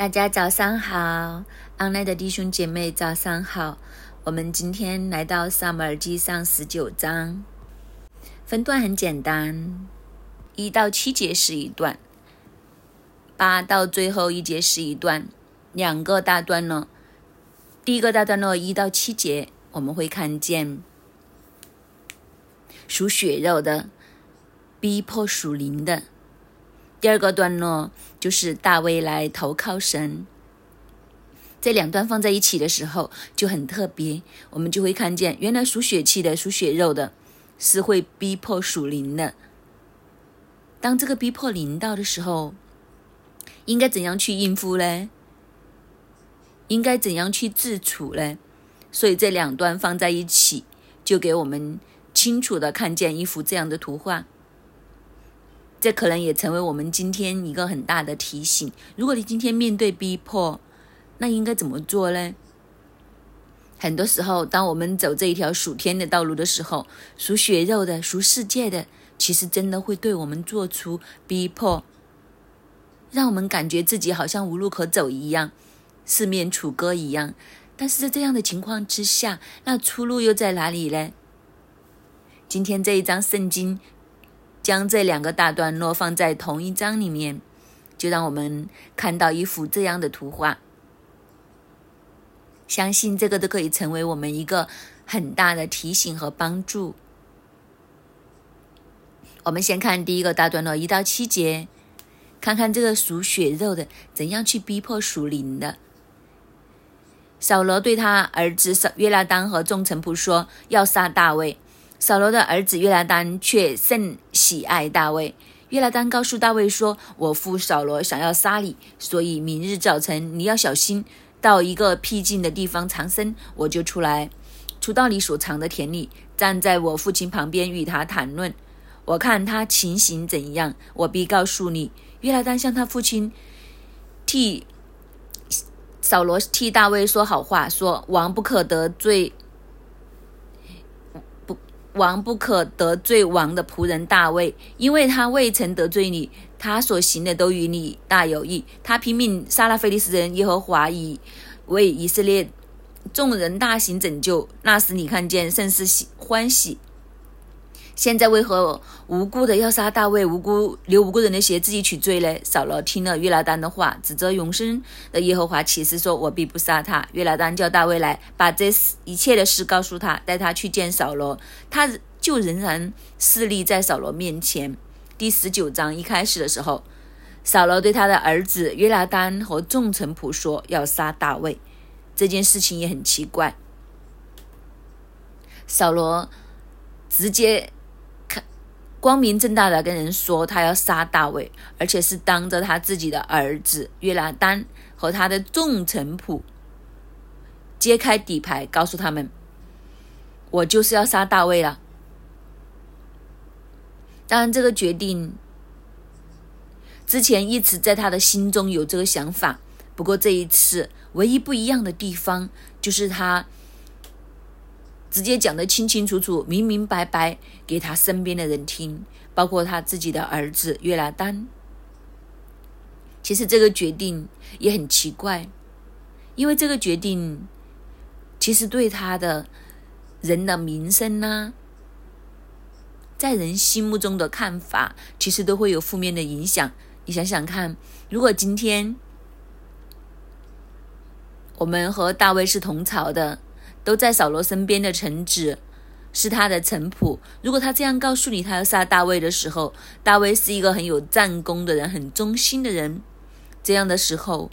大家早上好阿赖的弟兄姐妹早上好。我们今天来到撒母耳记上十九章，分段很简单，一到七节是一段，八到最后一节是一段，两个大段落。第一个大段落一到七节，我们会看见属血肉的逼迫属灵的。第二个段落就是大卫来投靠神，这两段放在一起的时候就很特别，我们就会看见，原来属血气的、属血肉的，是会逼迫属灵的。当这个逼迫临到的时候，应该怎样去应付呢？应该怎样去自处呢？所以这两段放在一起，就给我们清楚的看见一幅这样的图画。这可能也成为我们今天一个很大的提醒。如果你今天面对逼迫，那应该怎么做呢？很多时候，当我们走这一条属天的道路的时候，属血肉的、属世界的，其实真的会对我们做出逼迫，让我们感觉自己好像无路可走一样，四面楚歌一样。但是在这样的情况之下，那出路又在哪里呢？今天这一章圣经。将这两个大段落放在同一章里面，就让我们看到一幅这样的图画。相信这个都可以成为我们一个很大的提醒和帮助。我们先看第一个大段落一到七节，看看这个属血肉的怎样去逼迫属灵的。扫罗对他儿子约拉丹和众臣仆说：“要杀大卫。”扫罗的儿子约拿丹却甚喜爱大卫。约拿丹告诉大卫说：“我父扫罗想要杀你，所以明日早晨你要小心，到一个僻静的地方藏身。我就出来，出到你所藏的田里，站在我父亲旁边与他谈论。我看他情形怎样，我必告诉你。”约拿丹向他父亲替扫罗替大卫说好话，说：“王不可得罪。”王不可得罪王的仆人大卫，因为他未曾得罪你，他所行的都与你大有益。他拼命杀了菲利斯人，耶和华以为以色列众人大行拯救。那时你看见，甚是喜欢喜。现在为何无辜的要杀大卫，无辜流无辜人的血，自己取罪呢？扫罗听了约拿丹的话，指责永生的耶和华起誓说：“我必不杀他。”约拿丹叫大卫来，把这一切的事告诉他，带他去见扫罗，他就仍然侍立在扫罗面前。第十九章一开始的时候，扫罗对他的儿子约拿丹和众臣仆说：“要杀大卫。”这件事情也很奇怪，扫罗直接。光明正大的跟人说他要杀大卫，而且是当着他自己的儿子约拿丹和他的众臣仆揭开底牌，告诉他们：“我就是要杀大卫了。”当然，这个决定之前一直在他的心中有这个想法，不过这一次唯一不一样的地方就是他。直接讲得清清楚楚、明明白白给他身边的人听，包括他自己的儿子约拿丹。其实这个决定也很奇怪，因为这个决定其实对他的人的名声呢，在人心目中的看法，其实都会有负面的影响。你想想看，如果今天我们和大卫是同朝的。都在扫罗身边的臣子是他的臣仆。如果他这样告诉你他要杀大卫的时候，大卫是一个很有战功的人，很忠心的人，这样的时候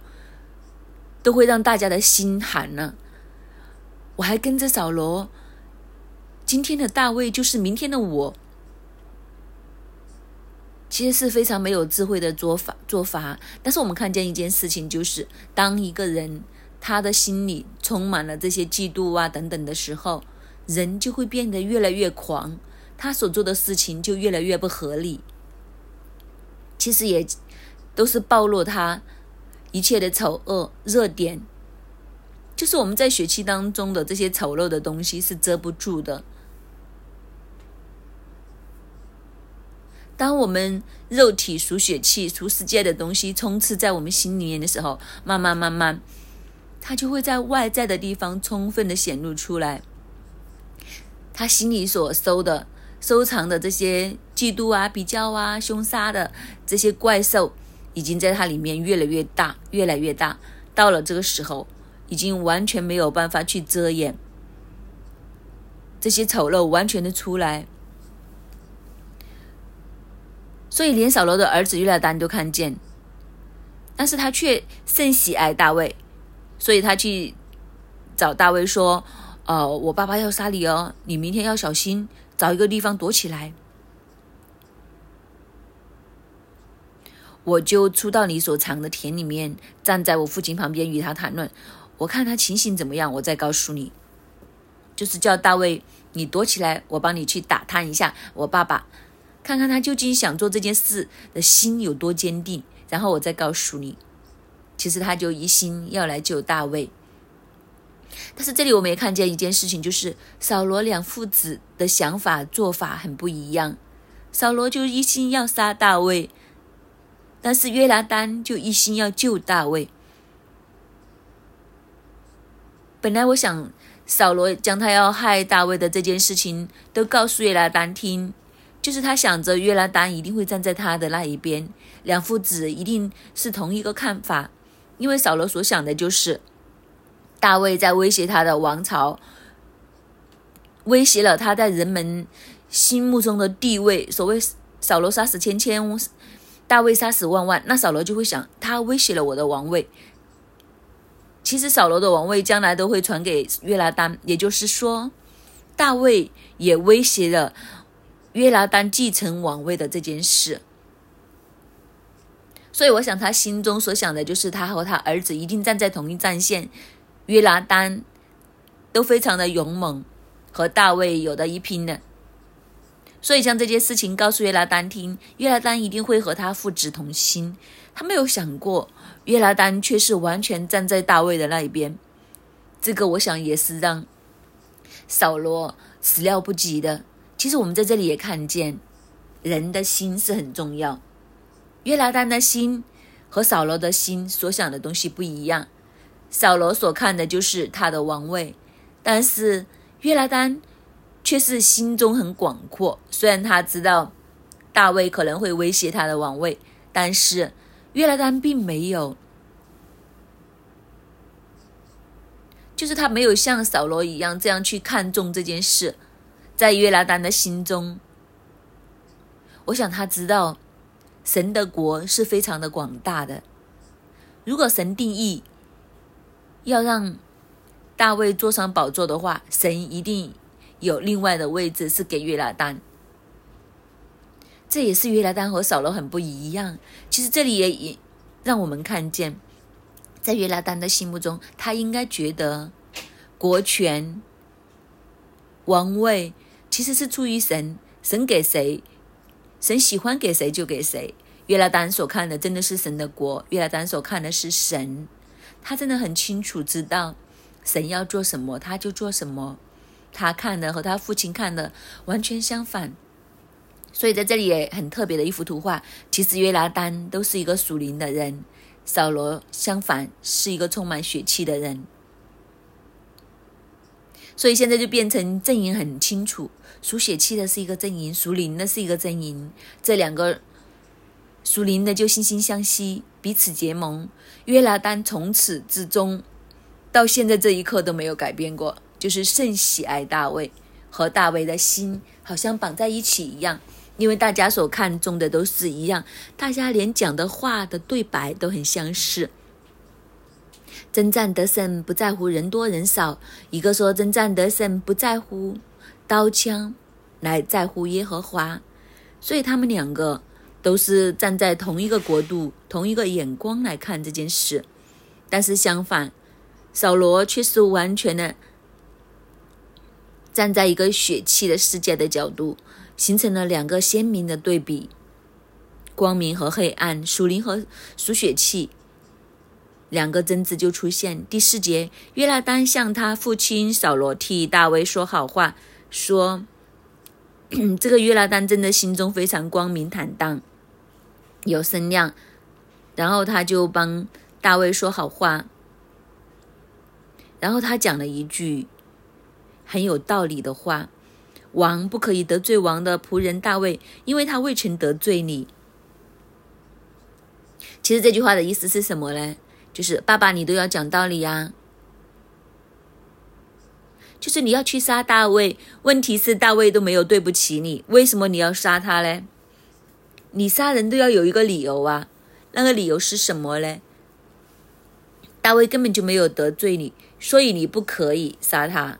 都会让大家的心寒呢。我还跟着扫罗，今天的大卫就是明天的我，其实是非常没有智慧的做法做法。但是我们看见一件事情，就是当一个人。他的心里充满了这些嫉妒啊等等的时候，人就会变得越来越狂，他所做的事情就越来越不合理。其实也都是暴露他一切的丑恶热点，就是我们在血气当中的这些丑陋的东西是遮不住的。当我们肉体属血气、属世界的东西充斥在我们心里面的时候，慢慢慢慢，他就会在外在的地方充分的显露出来。他心里所收的、收藏的这些嫉妒啊、比较啊、凶杀的这些怪兽，已经在他里面越来越大、越来越大。到了这个时候，已经完全没有办法去遮掩这些丑陋，完全的出来。所以，连扫罗的儿子约拿丹都看见，但是他却甚喜爱大卫，所以他去找大卫说。呃，我爸爸要杀你哦，你明天要小心，找一个地方躲起来。我就出到你所藏的田里面，站在我父亲旁边与他谈论。我看他情形怎么样，我再告诉你。就是叫大卫，你躲起来，我帮你去打探一下我爸爸，看看他究竟想做这件事的心有多坚定，然后我再告诉你。其实他就一心要来救大卫。但是这里我们也看见一件事情，就是扫罗两父子的想法做法很不一样。扫罗就一心要杀大卫，但是约拿丹就一心要救大卫。本来我想扫罗将他要害大卫的这件事情都告诉约拿丹听，就是他想着约拿丹一定会站在他的那一边，两父子一定是同一个看法，因为扫罗所想的就是。大卫在威胁他的王朝，威胁了他在人们心目中的地位。所谓扫罗杀死千千，大卫杀死万万，那扫罗就会想，他威胁了我的王位。其实扫罗的王位将来都会传给约拿丹，也就是说，大卫也威胁了约拿丹继承王位的这件事。所以，我想他心中所想的就是，他和他儿子一定站在同一战线。约拿丹都非常的勇猛，和大卫有的一拼的，所以将这件事情告诉约拿丹听，约拿丹一定会和他父子同心。他没有想过，约拿丹却是完全站在大卫的那一边。这个我想也是让扫罗始料不及的。其实我们在这里也看见，人的心是很重要。约拿丹的心和扫罗的心所想的东西不一样。扫罗所看的就是他的王位，但是约拿丹却是心中很广阔。虽然他知道大卫可能会威胁他的王位，但是约拿丹并没有，就是他没有像扫罗一样这样去看重这件事。在约拿丹的心中，我想他知道神的国是非常的广大的。如果神定义，要让大卫坐上宝座的话，神一定有另外的位置是给约拿丹。这也是约拿丹和扫罗很不一样。其实这里也也让我们看见，在约拿丹的心目中，他应该觉得国权、王位其实是出于神，神给谁，神喜欢给谁就给谁。约拿丹所看的真的是神的国，约拿丹所看的是神。他真的很清楚知道神要做什么，他就做什么。他看的和他父亲看的完全相反，所以在这里也很特别的一幅图画。其实约拿丹都是一个属灵的人，扫罗相反是一个充满血气的人。所以现在就变成阵营很清楚，属血气的是一个阵营，属灵的是一个阵营。这两个属灵的就惺惺相惜。彼此结盟，约拿丹从此至终，到现在这一刻都没有改变过，就是甚喜爱大卫，和大卫的心好像绑在一起一样，因为大家所看重的都是一样，大家连讲的话的对白都很相似。征战得胜不在乎人多人少，一个说征战得胜不在乎刀枪，来在乎耶和华，所以他们两个。都是站在同一个国度、同一个眼光来看这件事，但是相反，扫罗却是完全的站在一个血气的世界的角度，形成了两个鲜明的对比：光明和黑暗，属灵和属血气，两个争执就出现。第四节，约拿丹向他父亲扫罗替大卫说好话，说：“这个约拉丹真的心中非常光明坦荡，有声量，然后他就帮大卫说好话，然后他讲了一句很有道理的话：王不可以得罪王的仆人大卫，因为他未曾得罪你。其实这句话的意思是什么呢？就是爸爸，你都要讲道理呀。就是你要去杀大卫，问题是大卫都没有对不起你，为什么你要杀他嘞？你杀人都要有一个理由啊，那个理由是什么嘞？大卫根本就没有得罪你，所以你不可以杀他。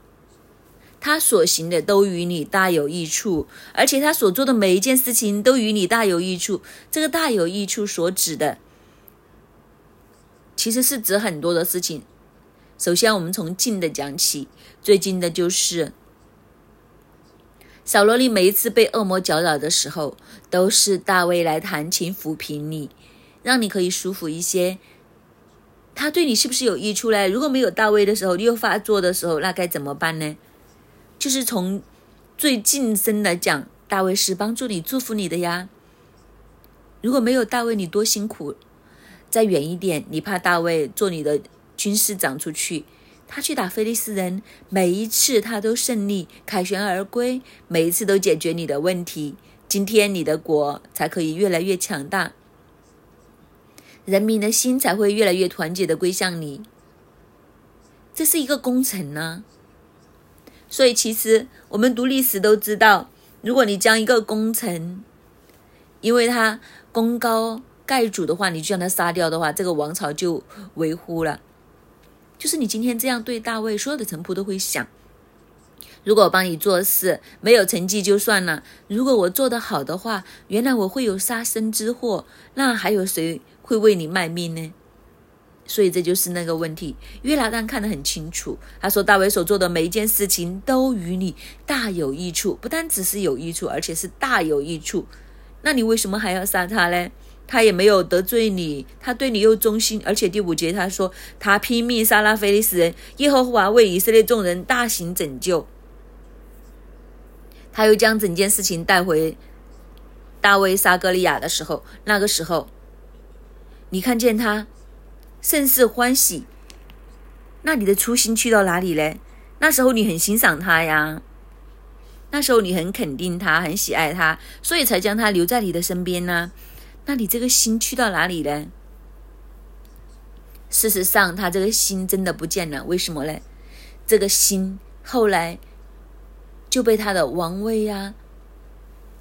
他所行的都与你大有益处，而且他所做的每一件事情都与你大有益处。这个大有益处所指的，其实是指很多的事情。首先，我们从近的讲起。最近的就是小萝莉每一次被恶魔搅扰的时候，都是大卫来弹琴抚平你，让你可以舒服一些。他对你是不是有益处嘞？如果没有大卫的时候，你又发作的时候，那该怎么办呢？就是从最近身来讲，大卫是帮助你、祝福你的呀。如果没有大卫，你多辛苦。再远一点，你怕大卫做你的军师长出去。他去打菲利斯人，每一次他都胜利，凯旋而归，每一次都解决你的问题。今天你的国才可以越来越强大，人民的心才会越来越团结的归向你。这是一个工程呢。所以其实我们读历史都知道，如果你将一个工程，因为他功高盖主的话，你就将他杀掉的话，这个王朝就维护了。就是你今天这样对大卫，所有的臣仆都会想：如果我帮你做事没有成绩就算了，如果我做得好的话，原来我会有杀身之祸，那还有谁会为你卖命呢？所以这就是那个问题。约拿丹看得很清楚，他说大卫所做的每一件事情都与你大有益处，不单只是有益处，而且是大有益处。那你为什么还要杀他呢？他也没有得罪你，他对你又忠心，而且第五节他说他拼命杀拉菲利斯人，耶和华为以色列众人大行拯救。他又将整件事情带回大卫撒歌利亚的时候，那个时候你看见他甚是欢喜，那你的初心去到哪里嘞？那时候你很欣赏他呀，那时候你很肯定他，很喜爱他，所以才将他留在你的身边呢。那你这个心去到哪里呢？事实上，他这个心真的不见了。为什么呢？这个心后来就被他的王位呀，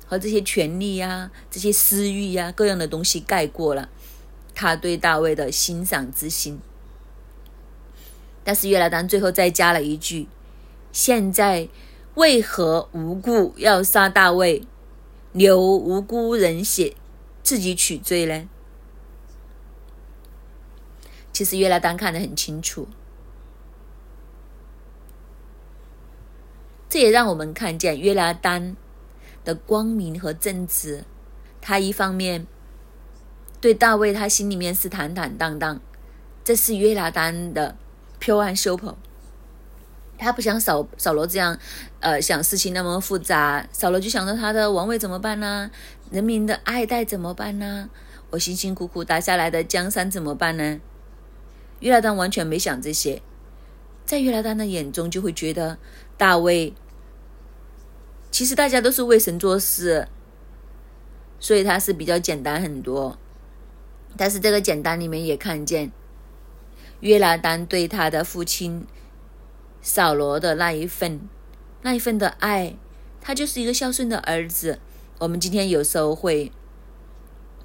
和这些权利呀、这些私欲呀、各样的东西盖过了他对大卫的欣赏之心。但是约拿丹最后再加了一句：“现在为何无故要杀大卫，流无辜人血？”自己取罪呢？其实约拿丹看得很清楚，这也让我们看见约拿丹的光明和正直。他一方面对大卫，他心里面是坦坦荡荡，这是约拿丹的 pure and simple。他不像扫扫罗这样，呃，想事情那么复杂。扫罗就想着他的王位怎么办呢？人民的爱戴怎么办呢？我辛辛苦苦打下来的江山怎么办呢？约拿丹完全没想这些，在约拿丹的眼中就会觉得大卫，其实大家都是为神做事，所以他是比较简单很多。但是这个简单里面也看见约拿丹对他的父亲。扫罗的那一份，那一份的爱，他就是一个孝顺的儿子。我们今天有时候会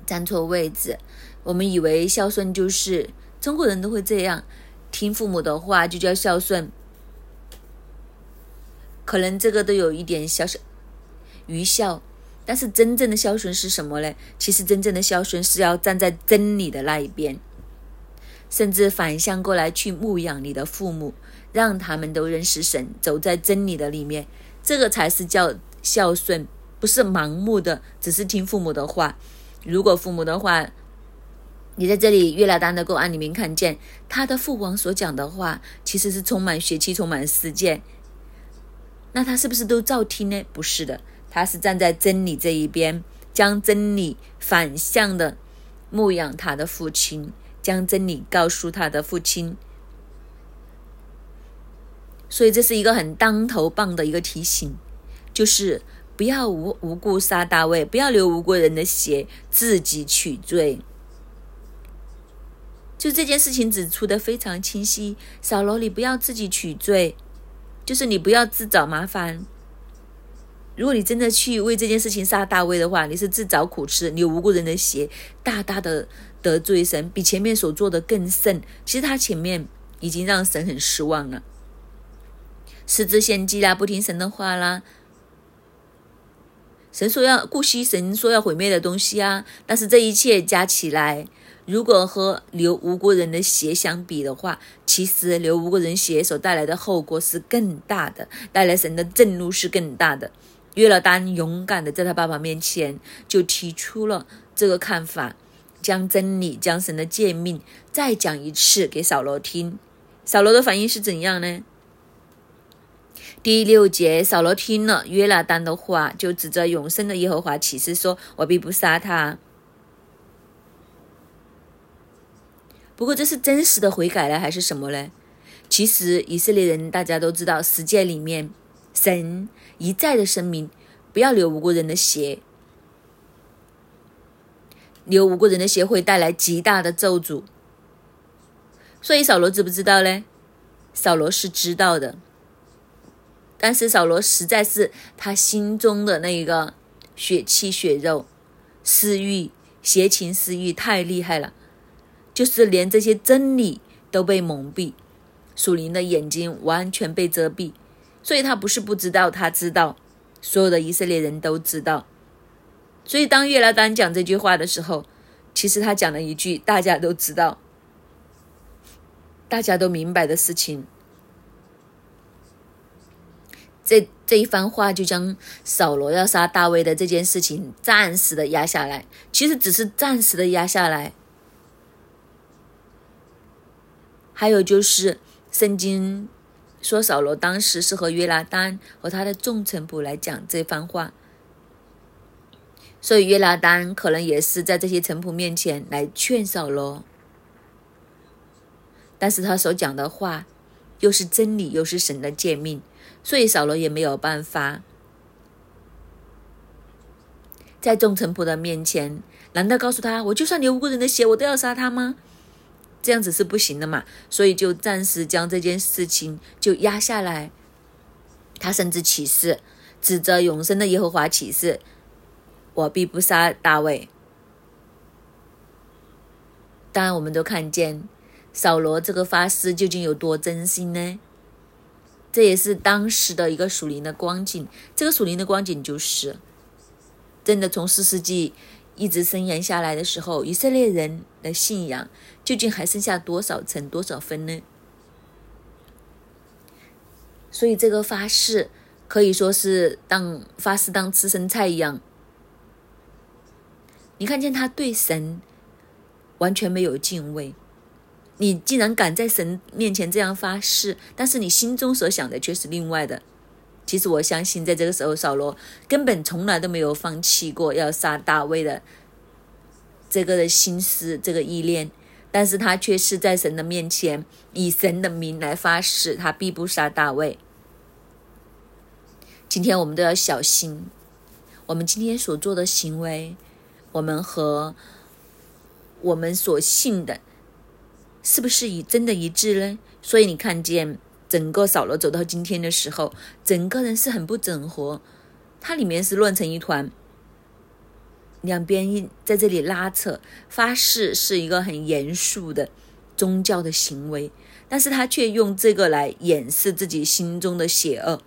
站错位置，我们以为孝顺就是中国人都会这样，听父母的话就叫孝顺。可能这个都有一点小小愚孝，但是真正的孝顺是什么呢？其实真正的孝顺是要站在真理的那一边，甚至反向过来去牧养你的父母。让他们都认识神，走在真理的里面，这个才是叫孝顺，不是盲目的，只是听父母的话。如果父母的话，你在这里约拿丹的个案里面看见他的父王所讲的话，其实是充满血气、充满世界，那他是不是都照听呢？不是的，他是站在真理这一边，将真理反向的牧养他的父亲，将真理告诉他的父亲。所以这是一个很当头棒的一个提醒，就是不要无无故杀大卫，不要流无辜人的血，自己取罪。就这件事情指出的非常清晰，扫罗，你不要自己取罪，就是你不要自找麻烦。如果你真的去为这件事情杀大卫的话，你是自找苦吃，你无辜人的血，大大的得罪神，比前面所做的更甚。其实他前面已经让神很失望了，失之献祭啦，不听神的话啦。神说要顾惜神说要毁灭的东西啊，但是这一切加起来。如果和流无辜人的血相比的话，其实流无辜人血所带来的后果是更大的，带来神的震怒是更大的。约了丹勇敢的在他爸爸面前就提出了这个看法，将真理、将神的诫命再讲一次给扫罗听。扫罗的反应是怎样呢？第六节，扫罗听了约拿丹的话，就指着永生的耶和华起誓说：“我必不杀他。”不过这是真实的悔改了还是什么呢？其实以色列人大家都知道，十诫里面神一再的声明，不要流无辜人的血，流无辜人的血会带来极大的咒诅。所以扫罗知不知道呢？扫罗是知道的，但是扫罗实在是他心中的那一个血气血肉、私欲、邪情私欲太厉害了。就是连这些真理都被蒙蔽，属灵的眼睛完全被遮蔽，所以他不是不知道，他知道，所有的以色列人都知道。所以当约拿丹讲这句话的时候，其实他讲了一句大家都知道、大家都明白的事情。这这一番话就将扫罗要杀大卫的这件事情暂时的压下来，其实只是暂时的压下来。还有就是，圣经说扫罗当时是和约拿丹和他的众臣仆来讲这番话，所以约拿丹可能也是在这些臣仆面前来劝扫罗，但是他所讲的话又是真理，又是神的诫命，所以扫罗也没有办法在众臣仆的面前，难道告诉他，我就算流无辜人的血，我都要杀他吗？这样子是不行的嘛，所以就暂时将这件事情就压下来。他甚至起誓，指着永生的耶和华起誓：“我必不杀大卫。”当然，我们都看见扫罗这个发誓究竟有多真心呢？这也是当时的一个属灵的光景。这个属灵的光景就是，真的从四世纪。一直伸延下来的时候，以色列人的信仰究竟还剩下多少层、多少分呢？所以这个发誓可以说是当发誓当吃生菜一样。你看见他对神完全没有敬畏，你竟然敢在神面前这样发誓，但是你心中所想的却是另外的。其实我相信，在这个时候，扫罗根本从来都没有放弃过要杀大卫的这个的心思、这个意念，但是他却是在神的面前以神的名来发誓，他必不杀大卫。今天我们都要小心，我们今天所做的行为，我们和我们所信的，是不是以真的一致呢？所以你看见。整个扫罗走到今天的时候，整个人是很不整合，他里面是乱成一团，两边一在这里拉扯，发誓是一个很严肃的宗教的行为，但是他却用这个来掩饰自己心中的邪恶，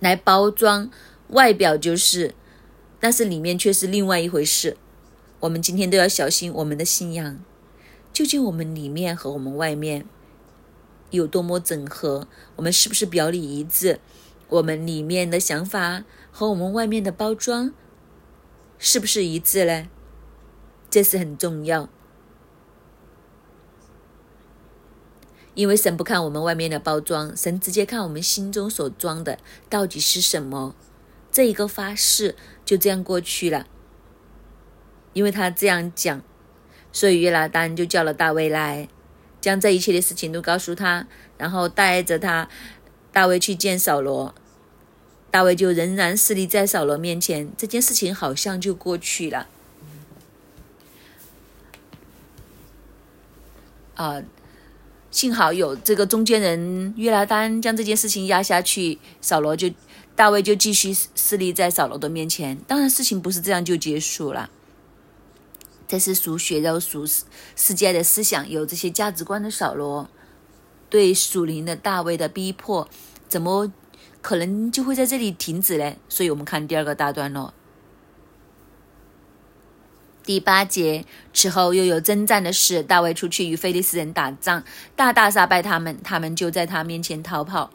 来包装外表就是，但是里面却是另外一回事。我们今天都要小心我们的信仰，究竟我们里面和我们外面。有多么整合？我们是不是表里一致？我们里面的想法和我们外面的包装是不是一致呢？这是很重要，因为神不看我们外面的包装，神直接看我们心中所装的到底是什么。这一个发誓就这样过去了。因为他这样讲，所以约拿丹就叫了大卫来，将这一切的事情都告诉他，然后带着他，大卫去见扫罗。大卫就仍然侍立在扫罗面前，这件事情好像就过去了。啊，幸好有这个中间人约拿丹将这件事情压下去，扫罗就大卫就继续侍立在扫罗的面前。当然，事情不是这样就结束了。这是属血肉、属世界的思想，有这些价值观的扫罗，对属灵的大卫的逼迫，怎么？可能就会在这里停止嘞，所以我们看第二个大段落，第八节。此后又有征战的事，大卫出去与非利士人打仗，大大杀败他们，他们就在他面前逃跑。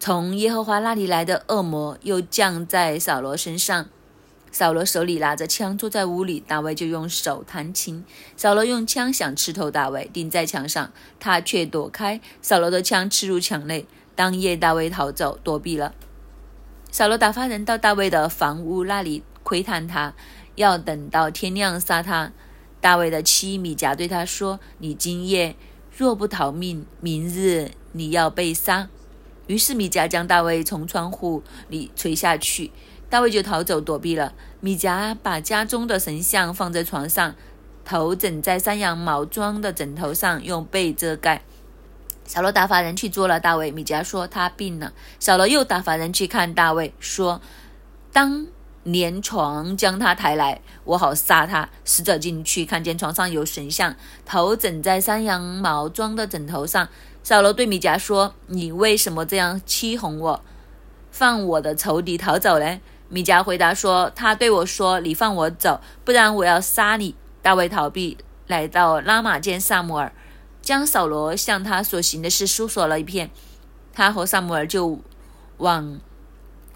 从耶和华那里来的恶魔又降在扫罗身上，扫罗手里拿着枪坐在屋里，大卫就用手弹琴。扫罗用枪想刺透大卫，钉在墙上，他却躲开，扫罗的枪刺入墙内。当夜，大卫逃走，躲避了。扫罗打发人到大卫的房屋那里窥探他，要等到天亮杀他。大卫的妻米迦对他说：“你今夜若不逃命，明日你要被杀。”于是米迦将大卫从窗户里垂下去，大卫就逃走躲避了。米迦把家中的神像放在床上，头枕在山羊毛装的枕头上，用被遮盖。小罗打发人去捉了大卫。米迦说他病了。小罗又打发人去看大卫，说：“当连床将他抬来，我好杀他。”使者进去，看见床上有神像，头枕在山羊毛装的枕头上。小罗对米迦说：“你为什么这样欺哄我，放我的仇敌逃走呢？”米迦回答说：“他对我说，你放我走，不然我要杀你。”大卫逃避，来到拉玛见萨姆尔。将扫罗向他所行的事诉说了一遍，他和萨姆尔就往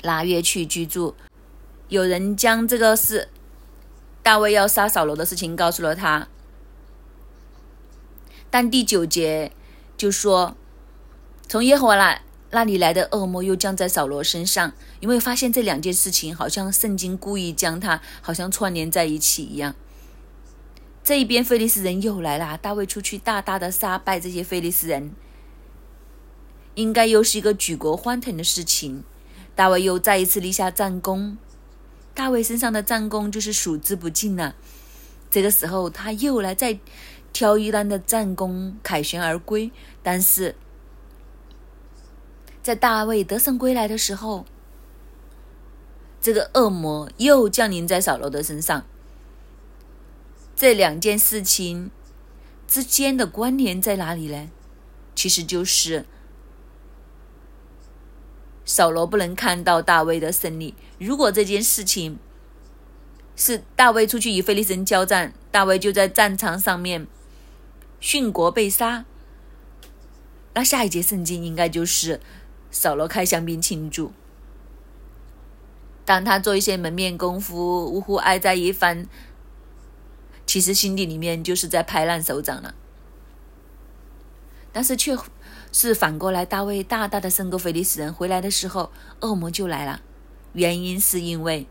拉约去居住。有人将这个事大卫要杀扫罗的事情告诉了他，但第九节就说，从耶和华来那里来的恶魔又降在扫罗身上，因为发现这两件事情好像圣经故意将他好像串联在一起一样。这一边，菲利斯人又来了。大卫出去大大的杀败这些菲利斯人，应该又是一个举国欢腾的事情。大卫又再一次立下战功，大卫身上的战功就是数之不尽了。这个时候，他又来再挑一单的战功，凯旋而归。但是在大卫得胜归来的时候，这个恶魔又降临在扫罗的身上。这两件事情之间的关联在哪里呢？其实就是扫罗不能看到大卫的胜利。如果这件事情是大卫出去与菲利人交战，大卫就在战场上面殉国被杀，那下一节圣经应该就是扫罗开香槟庆祝。当他做一些门面功夫，呜呼哀哉一番。其实心底里面就是在拍烂手掌了，但是却是反过来，大卫大大的胜过菲利斯人，回来的时候恶魔就来了。原因是因为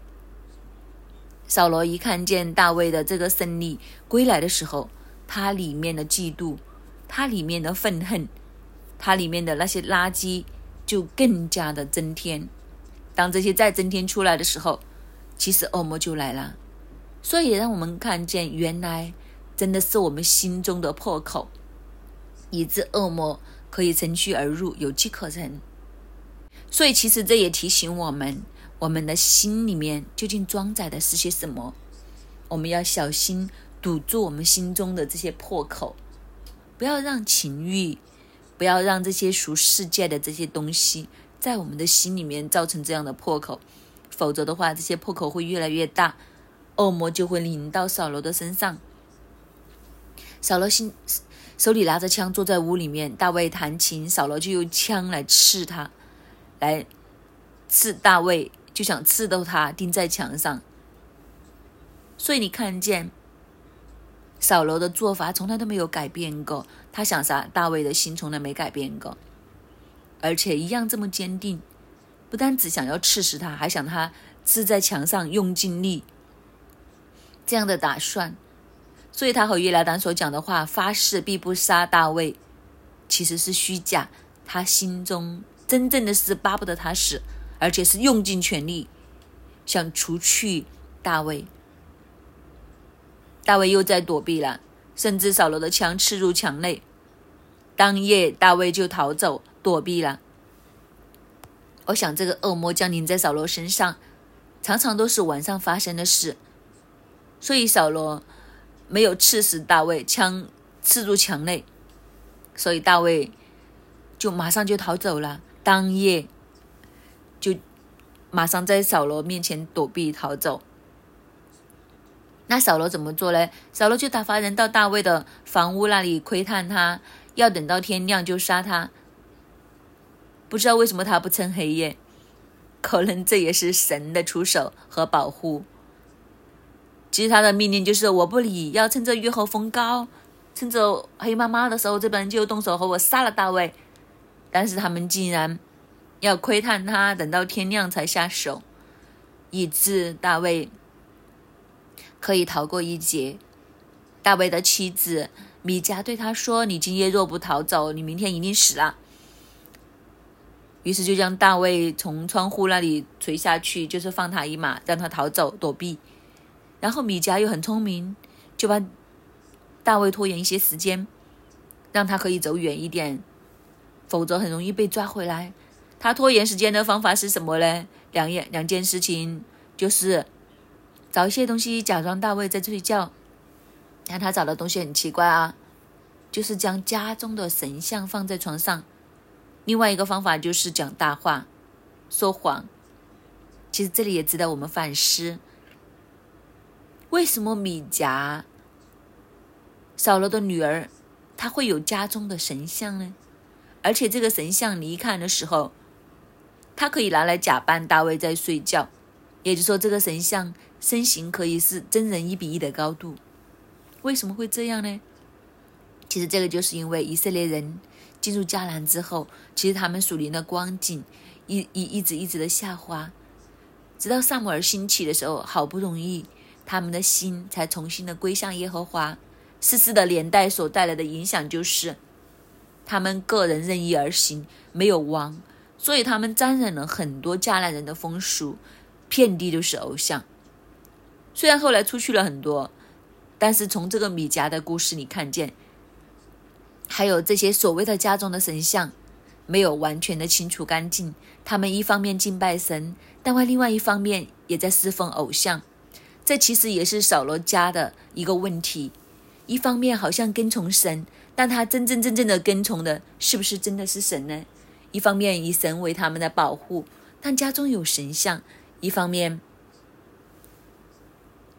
扫罗一看见大卫的这个胜利归来的时候，他里面的嫉妒，他里面的愤恨，他里面的那些垃圾就更加的增添。当这些再增添出来的时候，其实恶魔就来了。所以让我们看见，原来真的是我们心中的破口，以致恶魔可以乘虚而入，有机可乘。所以其实这也提醒我们，我们的心里面究竟装载的是些什么？我们要小心堵住我们心中的这些破口，不要让情欲，不要让这些属世界的这些东西在我们的心里面造成这样的破口，否则的话，这些破口会越来越大。恶魔就会临到扫罗的身上。扫罗心手里拿着枪，坐在屋里面。大卫弹琴，扫罗就用枪来刺他，来刺大卫，就想刺到他，钉在墙上。所以你看见扫罗的做法从来都没有改变过，他想杀大卫的心从来没改变过，而且一样这么坚定。不单只想要刺死他，还想他刺在墙上用尽力这样的打算。所以他和约拿丹所讲的话，发誓必不杀大卫，其实是虚假。他心中真正的是巴不得他死，而且是用尽全力想除去大卫。大卫又在躲避了，甚至扫罗的枪刺入墙内。当夜，大卫就逃走躲避了。我想，这个恶魔降临在扫罗身上，常常都是晚上发生的事。所以扫罗。没有刺死大卫，枪刺入墙内，所以大卫就马上就逃走了。当夜就马上在扫罗面前躲避逃走。那扫罗怎么做呢？扫罗就打发人到大卫的房屋那里窥探他，要等到天亮就杀他。不知道为什么他不趁黑夜，可能这也是神的出手和保护。其实他的命令就是我不理，要趁着月黑风高，趁着黑麻麻的时候，这帮人就动手和我杀了大卫。但是他们竟然要窥探他，等到天亮才下手，以致大卫可以逃过一劫。大卫的妻子米迦对他说：“你今夜若不逃走，你明天一定死了。”于是就将大卫从窗户那里垂下去，就是放他一马，让他逃走躲避。然后米迦又很聪明，就把大卫拖延一些时间，让他可以走远一点，否则很容易被抓回来。他拖延时间的方法是什么呢？两件两件事情，就是找一些东西假装大卫在睡觉，但他找的东西很奇怪啊，就是将家中的神像放在床上。另外一个方法就是讲大话，说谎。其实这里也值得我们反思。为什么米迦扫罗的女儿，她会有家中的神像呢？而且这个神像你一看的时候，他可以拿来假扮大卫在睡觉，也就是说，这个神像身形可以是真人一比一的高度。为什么会这样呢？其实这个就是因为以色列人进入迦南之后，其实他们属灵的光景一一一直一直的下滑，直到萨姆尔兴起的时候，好不容易。他们的心才重新的归向耶和华。世事的年代所带来的影响就是，他们个人任意而行，没有王，所以他们沾染了很多迦南人的风俗，遍地都是偶像。虽然后来出去了很多，但是从这个米迦的故事里看见，还有这些所谓的家中的神像，没有完全的清除干净。他们一方面敬拜神，但外另外一方面也在侍奉偶像。这其实也是扫罗家的一个问题，一方面好像跟从神，但他真真正正的跟从的是不是真的是神呢？一方面以神为他们的保护，但家中有神像；一方面，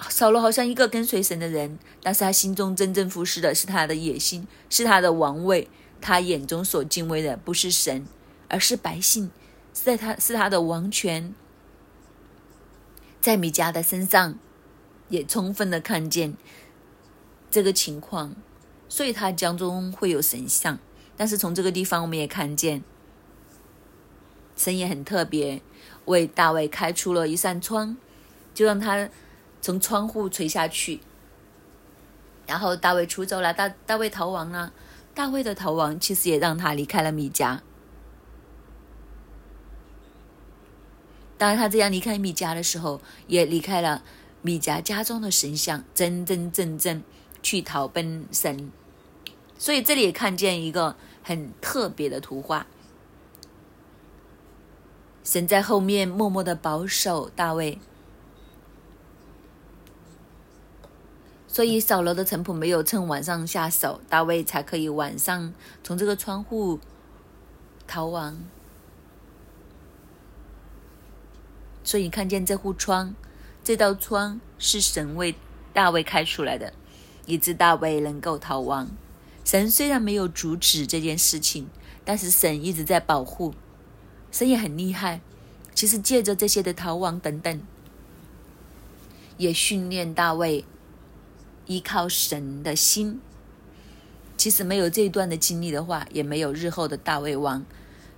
扫罗好像一个跟随神的人，但是他心中真正服侍的是他的野心，是他的王位，他眼中所敬畏的不是神，而是百姓，是在他是他的王权，在米迦的身上。也充分的看见这个情况，所以他家中会有神像。但是从这个地方，我们也看见神也很特别，为大卫开出了一扇窗，就让他从窗户垂下去。然后大卫出走了，大大卫逃亡了。大卫的逃亡其实也让他离开了米迦。当，他这样离开米迦的时候，也离开了。米迦家中的神像真真正正去逃奔神，所以这里也看见一个很特别的图画。神在后面默默的保守大卫，所以扫楼的陈普没有趁晚上下手，大卫才可以晚上从这个窗户逃亡。所以看见这户窗。这道窗是神为大卫开出来的，以致大卫能够逃亡。神虽然没有阻止这件事情，但是神一直在保护。神也很厉害，其实借着这些的逃亡等等，也训练大卫依靠神的心。其实没有这一段的经历的话，也没有日后的大卫王。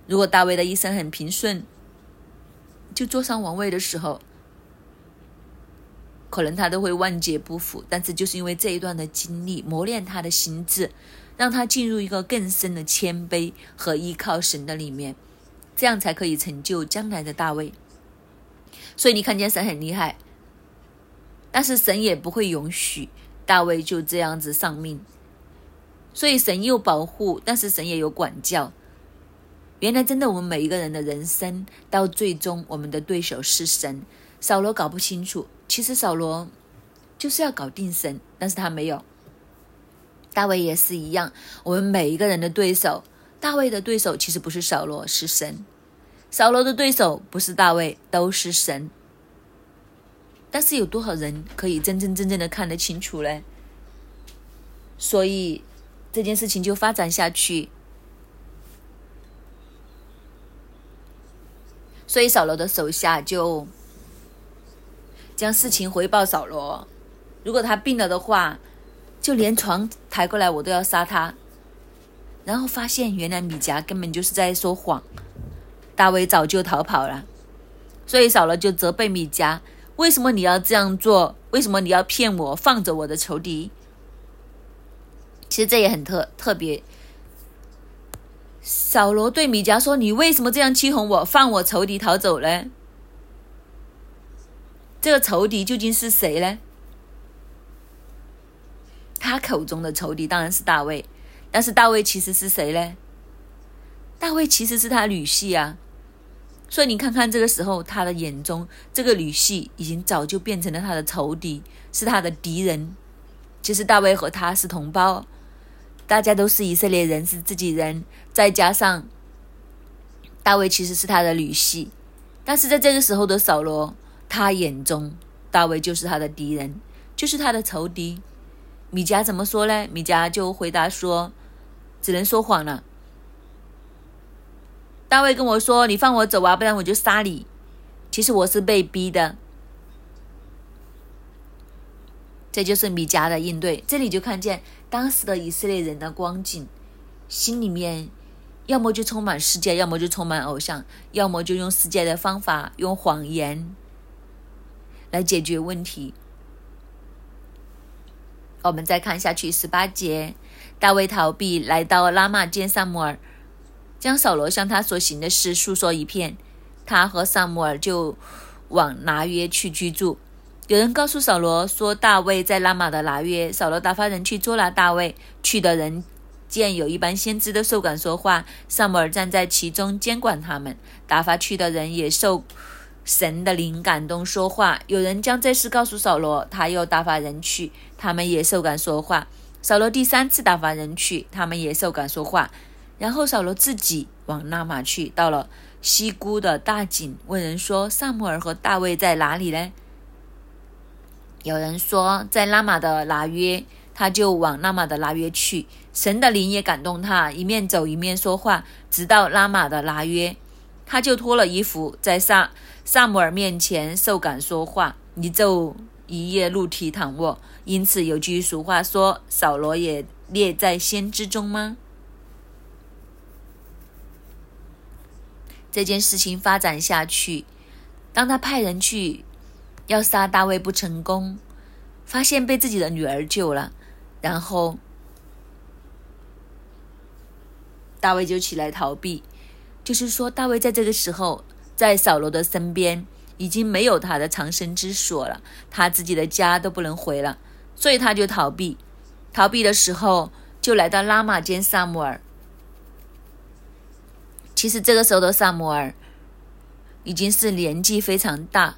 如果大卫的一生很平顺，就坐上王位的时候。可能他都会万劫不复。但是就是因为这一段的经历，磨练他的心智，让他进入一个更深的谦卑和依靠神的里面，这样才可以成就将来的大卫。所以你看见神很厉害，但是神也不会允许大卫就这样子丧命。所以神有保护，但是神也有管教。原来真的，我们每一个人的人生到最终，我们的对手是神。扫罗搞不清楚，其实扫罗就是要搞定神，但是他没有。大卫也是一样，我们每一个人的对手，大卫的对手其实不是扫罗，是神。扫罗的对手不是大卫，都是神。但是有多少人可以真真正正的看得清楚嘞？所以这件事情就发展下去。所以扫罗的手下就将事情回报扫罗。如果他病了的话，就连床抬过来我都要杀他。然后发现原来米迦根本就是在说谎，大卫早就逃跑了。所以扫罗就责备米迦：为什么你要这样做？为什么你要骗我，放着我的仇敌？其实这也很特特别。扫罗对米迦说：“你为什么这样欺哄我，放我仇敌逃走呢？这个仇敌究竟是谁呢？他口中的仇敌当然是大卫，但是大卫其实是谁呢？大卫其实是他女婿啊。所以你看看，这个时候他的眼中，这个女婿已经早就变成了他的仇敌，是他的敌人。其实大卫和他是同胞。”大家都是以色列人，是自己人，再加上大卫其实是他的女婿，但是在这个时候的扫罗，他眼中大卫就是他的敌人，就是他的仇敌。米迦怎么说呢？米迦就回答说：“只能说谎了。”大卫跟我说：“你放我走啊，不然我就杀你。”其实我是被逼的。这就是米迦的应对。这里就看见。当时的以色列人的光景，心里面要么就充满世界，要么就充满偶像，要么就用世界的方法，用谎言来解决问题。我们再看下去，十八节，大卫逃避来到拉玛见萨摩尔，将扫罗向他所行的事诉说一遍，他和萨摩尔就往拿约去居住。有人告诉扫罗说，大卫在拉玛的拿约。扫罗打发人去捉拿大卫。去的人见有一班先知的受感说话，萨姆尔站在其中监管他们。打发去的人也受神的灵感动说话。有人将这事告诉扫罗，他又打发人去，他们也受感说话。扫罗第三次打发人去，他们也受感说话。然后扫罗自己往拉玛去，到了西姑的大井，问人说：“萨姆尔和大卫在哪里呢？”有人说，在拉玛的拿约，他就往拉玛的拿约去。神的灵也感动他，一面走一面说话，直到拉玛的拿约，他就脱了衣服，在萨萨姆尔面前受感说话，一昼一夜露体躺卧。因此有句俗话说：“扫罗也列在先知中吗？”这件事情发展下去，当他派人去。要杀大卫不成功，发现被自己的女儿救了，然后大卫就起来逃避。就是说，大卫在这个时候在扫罗的身边，已经没有他的藏身之所了，他自己的家都不能回了，所以他就逃避。逃避的时候，就来到拉玛见萨姆尔。其实这个时候的萨摩尔已经是年纪非常大。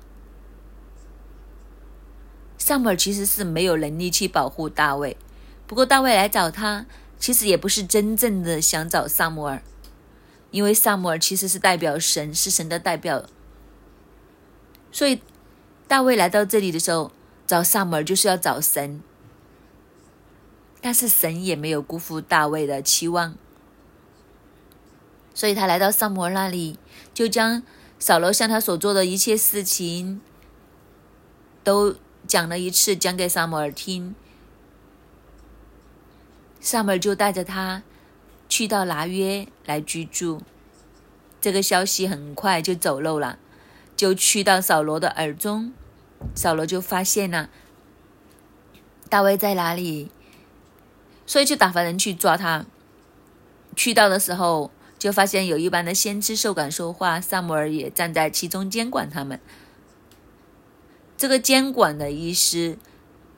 萨摩尔其实是没有能力去保护大卫，不过大卫来找他，其实也不是真正的想找萨摩尔，因为萨摩尔其实是代表神，是神的代表，所以大卫来到这里的时候找萨摩尔就是要找神，但是神也没有辜负大卫的期望，所以他来到萨摩尔那里，就将扫罗向他所做的一切事情都。讲了一次，讲给萨摩尔听。萨摩尔就带着他去到拿约来居住。这个消息很快就走漏了，就去到扫罗的耳中。扫罗就发现了大卫在哪里，所以就打发人去抓他。去到的时候，就发现有一班的先知受感说话，萨摩尔也站在其中监管他们。这个监管的意思，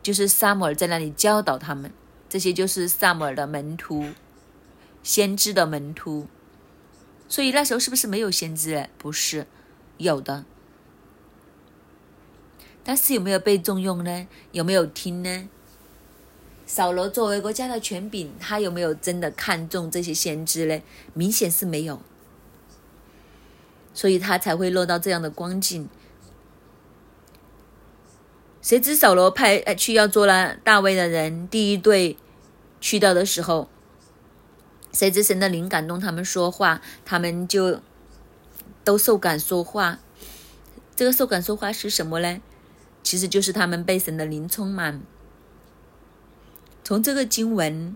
就是萨摩尔在那里教导他们，这些就是萨摩尔的门徒，先知的门徒。所以那时候是不是没有先知？不是，有的。但是有没有被重用呢？有没有听呢？扫罗作为国家的权柄，他有没有真的看重这些先知呢？明显是没有，所以他才会落到这样的光景。谁知扫罗派去要捉拿大卫的人，第一队去到的时候，谁知神的灵感动他们说话，他们就都受感说话。这个受感说话是什么呢？其实就是他们被神的灵充满。从这个经文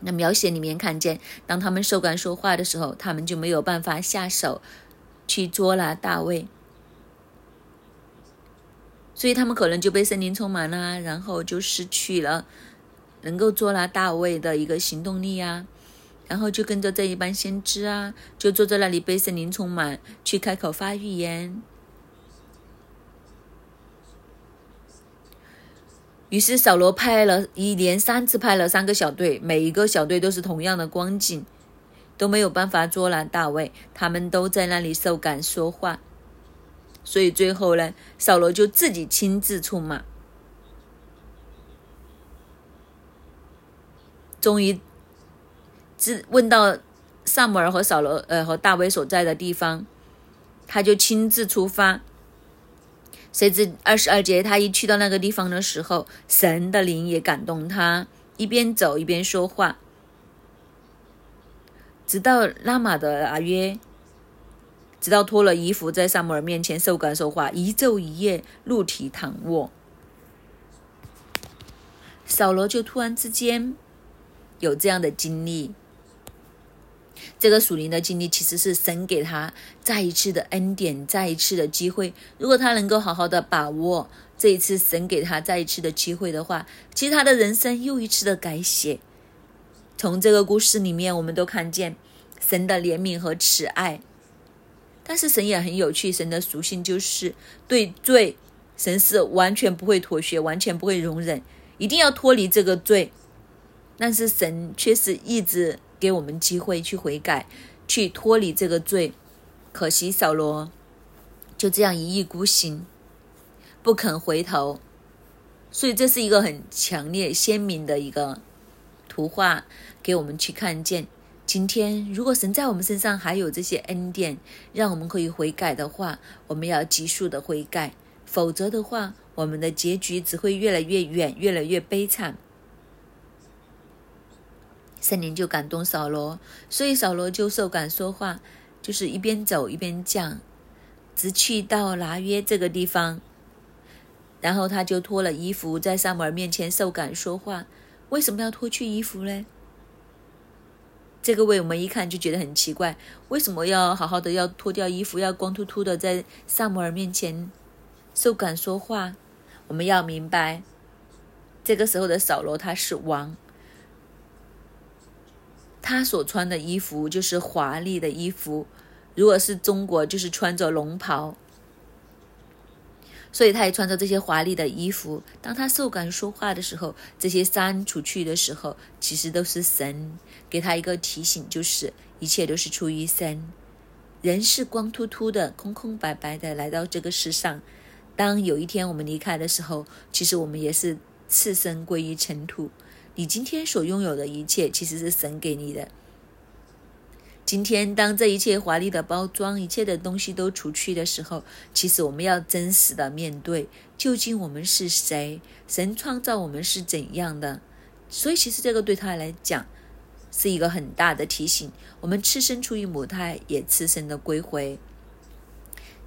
那描写里面看见，当他们受感说话的时候，他们就没有办法下手去捉拿大卫，所以他们可能就被森林充满了，然后就失去了能够捉拿大卫的一个行动力啊，然后就跟着这一班先知啊，就坐在那里被森林充满，去开口发预言。于是扫罗派了一连三次派了三个小队，每一个小队都是同样的光景，都没有办法捉拿大卫，他们都在那里受感说话。所以最后呢，扫罗就自己亲自出马，终于自问到萨姆尔和扫罗呃和大卫所在的地方，他就亲自出发。谁知二十二节，他一去到那个地方的时候，神的灵也感动他，一边走一边说话，直到拉玛的阿约，直到脱了衣服在萨摩尔面前受感受话，一昼一夜露体躺卧，扫罗就突然之间有这样的经历。这个属灵的经历其实是神给他再一次的恩典，再一次的机会。如果他能够好好的把握这一次神给他再一次的机会的话，其实他的人生又一次的改写。从这个故事里面，我们都看见神的怜悯和慈爱。但是神也很有趣，神的属性就是对罪，神是完全不会妥协，完全不会容忍，一定要脱离这个罪。但是神却是一直。给我们机会去悔改，去脱离这个罪。可惜扫罗就这样一意孤行，不肯回头。所以这是一个很强烈、鲜明的一个图画，给我们去看见。今天如果神在我们身上还有这些恩典，让我们可以悔改的话，我们要急速的悔改；否则的话，我们的结局只会越来越远，越来越悲惨。圣灵就感动扫罗，所以扫罗就受感说话，就是一边走一边讲，直去到拿约这个地方，然后他就脱了衣服，在萨摩尔面前受感说话。为什么要脱去衣服呢？这个位我们一看就觉得很奇怪，为什么要好好的要脱掉衣服，要光秃秃的在萨摩尔面前受感说话？我们要明白，这个时候的扫罗他是王。他所穿的衣服就是华丽的衣服，如果是中国，就是穿着龙袍，所以他也穿着这些华丽的衣服。当他受感说话的时候，这些山出去的时候，其实都是神给他一个提醒，就是一切都是出于神。人是光秃秃的、空空白白的来到这个世上，当有一天我们离开的时候，其实我们也是赤身归于尘土。你今天所拥有的一切，其实是神给你的。今天，当这一切华丽的包装、一切的东西都除去的时候，其实我们要真实的面对，究竟我们是谁？神创造我们是怎样的？所以，其实这个对他来讲是一个很大的提醒。我们赤身出于母胎，也赤身的归回。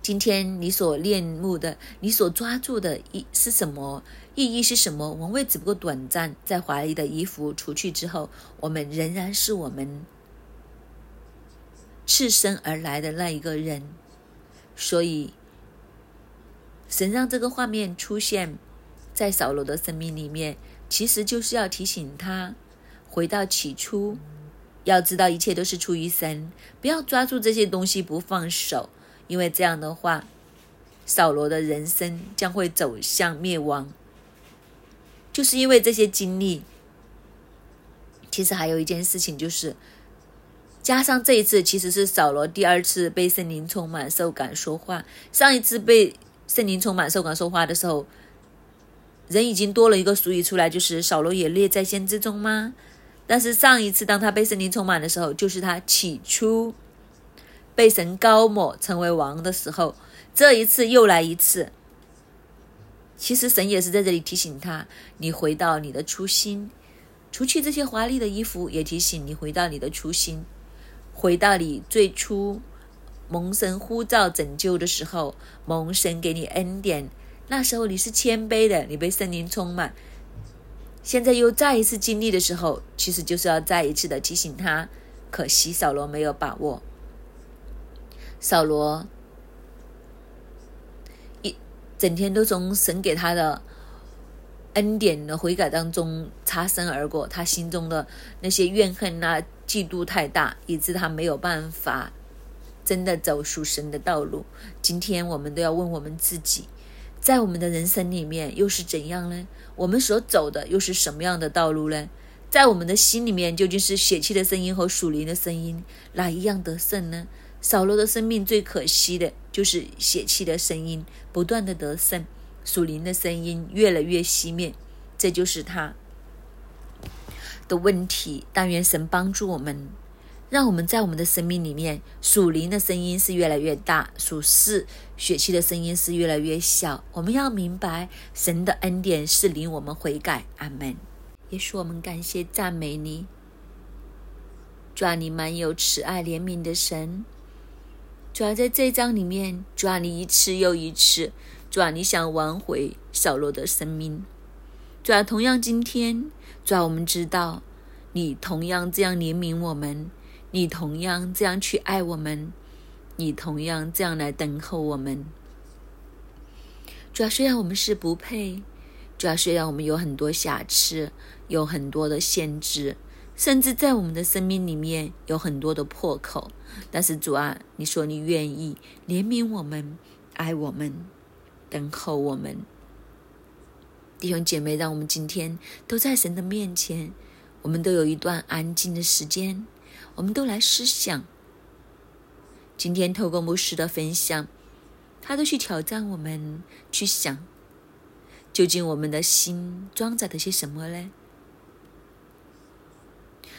今天你所恋慕的，你所抓住的一是什么？意义是什么？王位只不过短暂，在华丽的衣服除去之后，我们仍然是我们赤身而来的那一个人。所以，神让这个画面出现在扫罗的生命里面，其实就是要提醒他回到起初，要知道一切都是出于神，不要抓住这些东西不放手，因为这样的话，扫罗的人生将会走向灭亡。就是因为这些经历。其实还有一件事情，就是加上这一次，其实是扫罗第二次被圣灵充满、受感说话。上一次被圣灵充满、受感说话的时候，人已经多了一个俗语出来，就是扫罗也列在先知中吗？但是上一次当他被圣灵充满的时候，就是他起初被神高抹成为王的时候。这一次又来一次，其实神也是在这里提醒他：你回到你的初心。除去这些华丽的衣服，也提醒你回到你的初心，回到你最初蒙神呼召拯救的时候，蒙神给你恩典，那时候你是谦卑的，你被圣灵充满。现在又再一次经历的时候，其实就是要再一次的提醒他。可惜扫罗没有把握，扫罗整天都从神给他的。恩典的悔改当中擦身而过，他心中的那些怨恨啊、嫉妒太大，以致他没有办法真的走属神的道路。今天我们都要问我们自己，在我们的人生里面又是怎样呢？我们所走的又是什么样的道路呢？在我们的心里面究竟是血气的声音和属灵的声音哪一样得胜呢？扫罗的生命最可惜的就是血气的声音不断的得胜。属灵的声音越来越熄灭，这就是他的问题。但愿神帮助我们，让我们在我们的生命里面，属灵的声音是越来越大，属世血气的声音是越来越小。我们要明白，神的恩典是领我们悔改。阿门。也是我们感谢赞美你，主啊，你满有慈爱怜悯的神。主要在这一章里面，主啊，你一次又一次。主啊，你想挽回扫罗的生命。主啊，同样今天，主啊，我们知道你同样这样怜悯我们，你同样这样去爱我们，你同样这样来等候我们。主啊，虽然我们是不配，主啊，虽然我们有很多瑕疵，有很多的限制，甚至在我们的生命里面有很多的破口，但是主啊，你说你愿意怜悯我们，爱我们。等候我们，弟兄姐妹，让我们今天都在神的面前，我们都有一段安静的时间，我们都来思想。今天透过牧师的分享，他都去挑战我们，去想，究竟我们的心装载的些什么呢？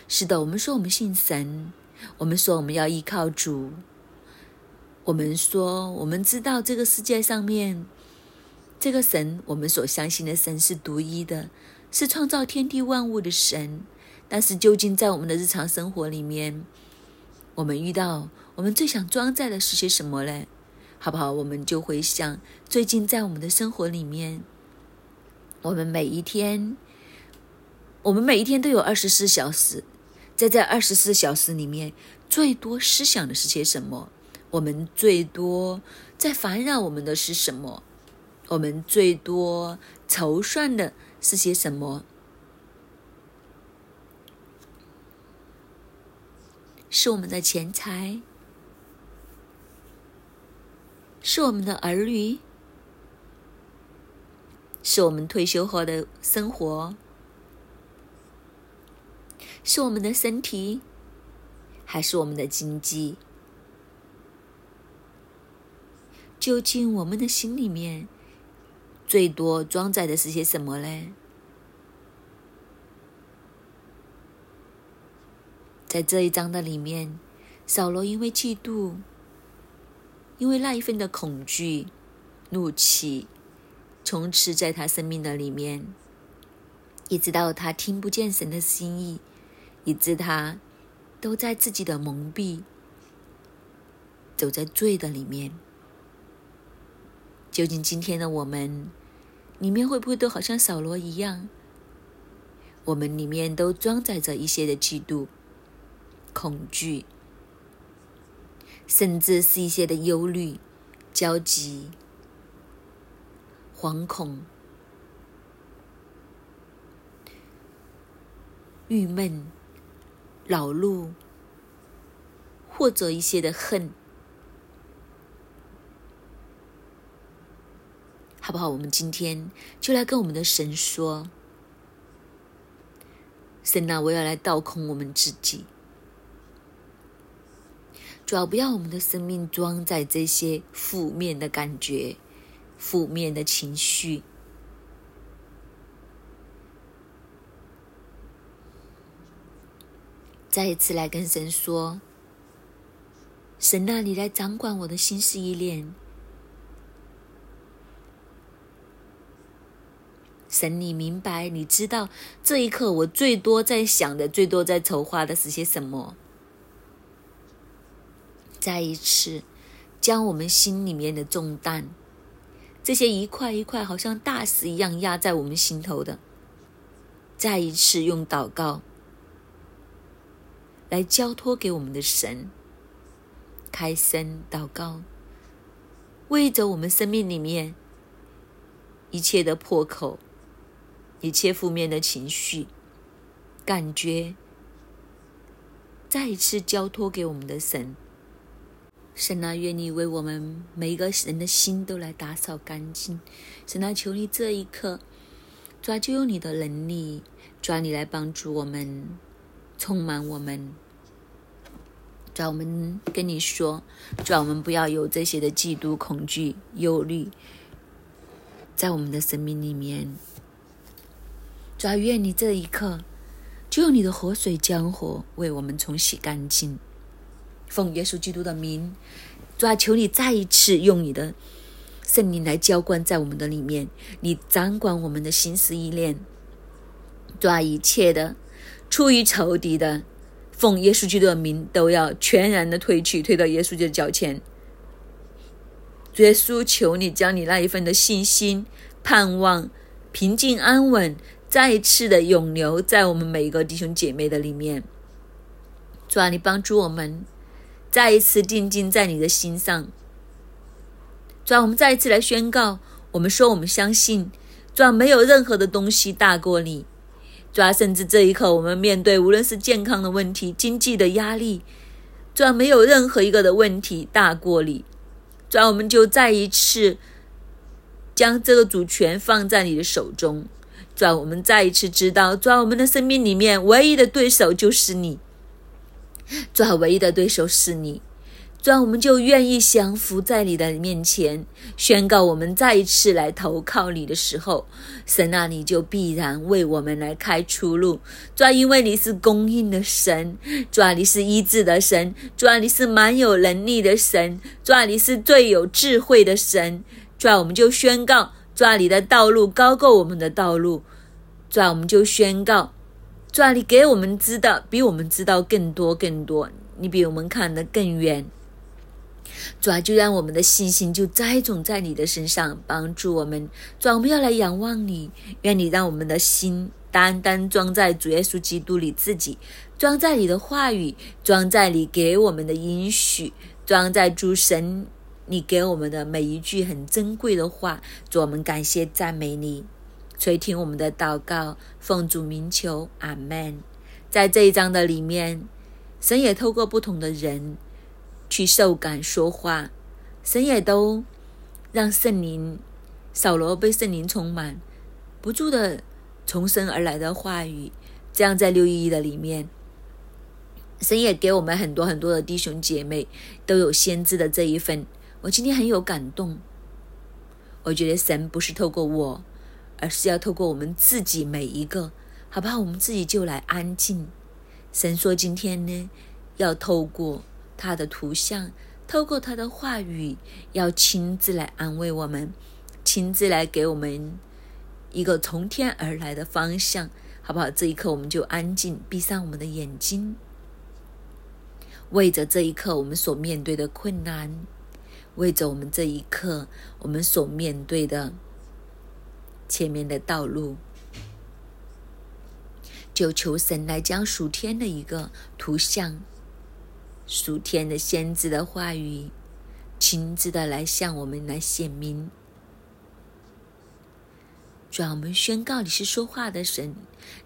是的，我们说我们信神，我们说我们要依靠主，我们说我们知道这个世界上面。这个神，我们所相信的神是独一的，是创造天地万物的神。但是，究竟在我们的日常生活里面，我们遇到我们最想装载的是些什么呢？好不好？我们就回想，最近在我们的生活里面，我们每一天，我们每一天都有二十四小时，在这二十四小时里面，最多思想的是些什么？我们最多在烦扰我们的是什么？我们最多筹算的是些什么？是我们的钱财？是我们的儿女？是我们退休后的生活？是我们的身体？还是我们的经济？究竟我们的心里面？最多装载的是些什么呢？在这一章的里面，扫罗因为嫉妒，因为那一份的恐惧、怒气，充斥在他生命的里面，一直到他听不见神的心意，以致他都在自己的蒙蔽，走在罪的里面。究竟今天的我们，里面会不会都好像扫罗一样？我们里面都装载着一些的嫉妒、恐惧，甚至是一些的忧虑、焦急。惶恐、郁闷、恼怒，或者一些的恨，好不好？我们今天就来跟我们的神说：“神啊，我要来倒空我们自己。”主要不要我们的生命装载这些负面的感觉、负面的情绪。再一次来跟神说：“神啊，你来掌管我的心思意念。神，你明白，你知道，这一刻我最多在想的、最多在筹划的是些什么？”再一次，将我们心里面的重担，这些一块一块好像大石一样压在我们心头的，再一次用祷告来交托给我们的神，开声祷告，为着我们生命里面一切的破口，一切负面的情绪、感觉，再一次交托给我们的神。神啊，愿你为我们每一个人的心都来打扫干净。神啊，求你这一刻，抓就用你的能力，抓你来帮助我们，充满我们。抓我们跟你说，抓我们不要有这些的嫉妒、恐惧、忧虑，在我们的生命里面。抓愿你这一刻，就用你的活水江河为我们冲洗干净。奉耶稣基督的名，主啊，求你再一次用你的圣灵来浇灌在我们的里面，你掌管我们的心思意念，主啊，一切的出于仇敌的，奉耶稣基督的名，都要全然的退去，退到耶稣基督的脚前。耶稣，求你将你那一份的信心、盼望、平静安稳，再一次的永留在我们每一个弟兄姐妹的里面。主啊，你帮助我们。再一次定睛在你的心上，主啊，我们再一次来宣告，我们说我们相信，主啊，没有任何的东西大过你，主要，甚至这一刻我们面对无论是健康的问题、经济的压力，主要，没有任何一个的问题大过你，主要，我们就再一次将这个主权放在你的手中，主要，我们再一次知道，主要，我们的生命里面唯一的对手就是你。主啊，唯一的对手是你，主啊，我们就愿意降服在你的面前，宣告我们再一次来投靠你的时候，神啊，你就必然为我们来开出路。主啊，因为你是供应的神，主啊，你是医治的神，主啊，你是蛮有能力的神，主啊，你是最有智慧的神。主啊，我们就宣告，主啊，你的道路高过我们的道路。主啊，我们就宣告。主啊，你给我们知道，比我们知道更多更多，你比我们看得更远。主啊，就让我们的信心就栽种在你的身上，帮助我们。主啊，我们要来仰望你，愿你让我们的心单单装在主耶稣基督里，自己装在你的话语，装在你给我们的应许，装在主神你给我们的每一句很珍贵的话。主，我们感谢赞美你。垂听我们的祷告，奉主名求，阿门。在这一章的里面，神也透过不同的人去受感说话，神也都让圣灵扫罗被圣灵充满，不住的从生而来的话语。这样在六一一的里面，神也给我们很多很多的弟兄姐妹都有先知的这一份。我今天很有感动，我觉得神不是透过我。而是要透过我们自己每一个，好不好？我们自己就来安静。神说：“今天呢，要透过他的图像，透过他的话语，要亲自来安慰我们，亲自来给我们一个从天而来的方向，好不好？”这一刻，我们就安静，闭上我们的眼睛，为着这一刻我们所面对的困难，为着我们这一刻我们所面对的。前面的道路，就求神来将属天的一个图像、属天的先知的话语，亲自的来向我们来显明。主啊，我们宣告你是说话的神，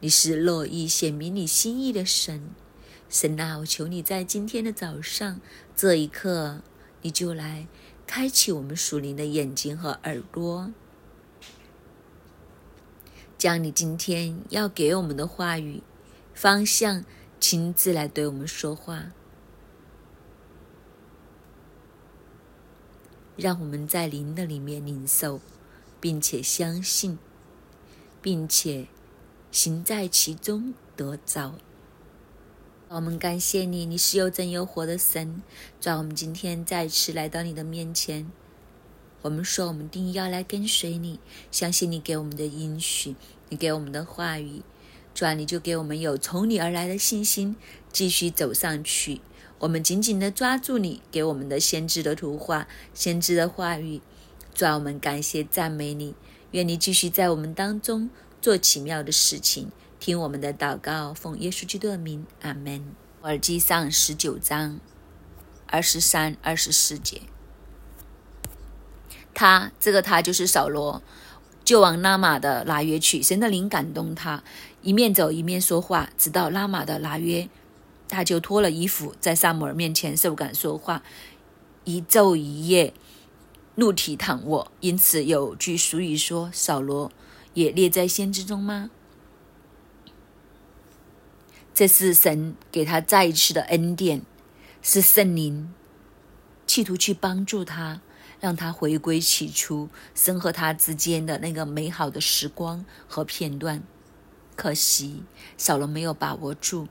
你是乐意显明你心意的神。神啊，我求你在今天的早上这一刻，你就来开启我们属灵的眼睛和耳朵，将你今天要给我们的话语方向亲自来对我们说话，让我们在灵的里面领受，并且相信，并且行在其中得着。我们感谢你，你是又真又活的神。主，我们今天再次来到你的面前，我们说我们定要来跟随你，相信你给我们的应许，你给我们的话语。主啊，你就给我们有从你而来的信心，继续走上去。我们紧紧的抓住你给我们的先知的图画、先知的话语。主啊，我们感谢赞美你，愿你继续在我们当中做奇妙的事情。听我们的祷告，奉耶稣基督的名，阿门。耳机上十九章二十三、二十四节，他这个他就是扫罗，就往拉玛的拉约去。神的灵感动他，一面走一面说话，直到拉玛的拉约，他就脱了衣服，在萨姆尔面前受感说话，一昼一夜，怒体躺卧。因此有句俗语说：“扫罗也列在先知中吗？”这是神给他再一次的恩典，是圣灵企图去帮助他，让他回归起初神和他之间的那个美好的时光和片段。可惜扫罗没有把握住。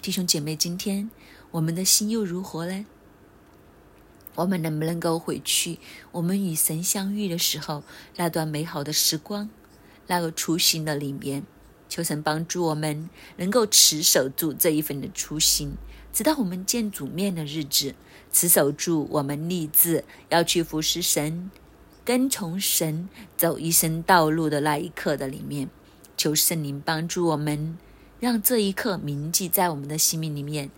弟兄姐妹，今天我们的心又如何呢？我们能不能够回去？我们与神相遇的时候，那段美好的时光，那个初心的里面。求神帮助我们能够持守住这一份的初心，直到我们见主面的日子，持守住我们立志要去服侍神、跟从神走一生道路的那一刻的里面。求圣灵帮助我们，让这一刻铭记在我们的心命里面，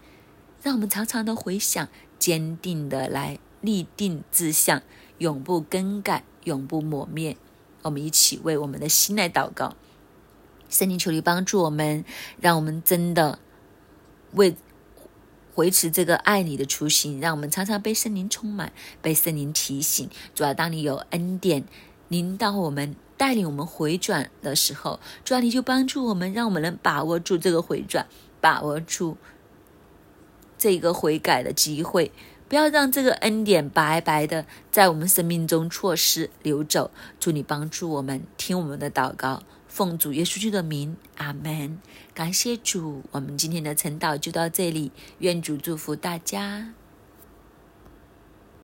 让我们常常的回想，坚定的来立定志向，永不更改，永不抹灭。我们一起为我们的心来祷告。圣灵求你帮助我们，让我们真的为维持这个爱你的初心，让我们常常被圣灵充满，被圣灵提醒。主要当你有恩典领导我们、带领我们回转的时候，主要你就帮助我们，让我们能把握住这个回转，把握住这个悔改的机会，不要让这个恩典白白的在我们生命中错失流走。祝你帮助我们，听我们的祷告。奉主耶稣基督的名，阿门。感谢主，我们今天的晨祷就到这里。愿主祝福大家。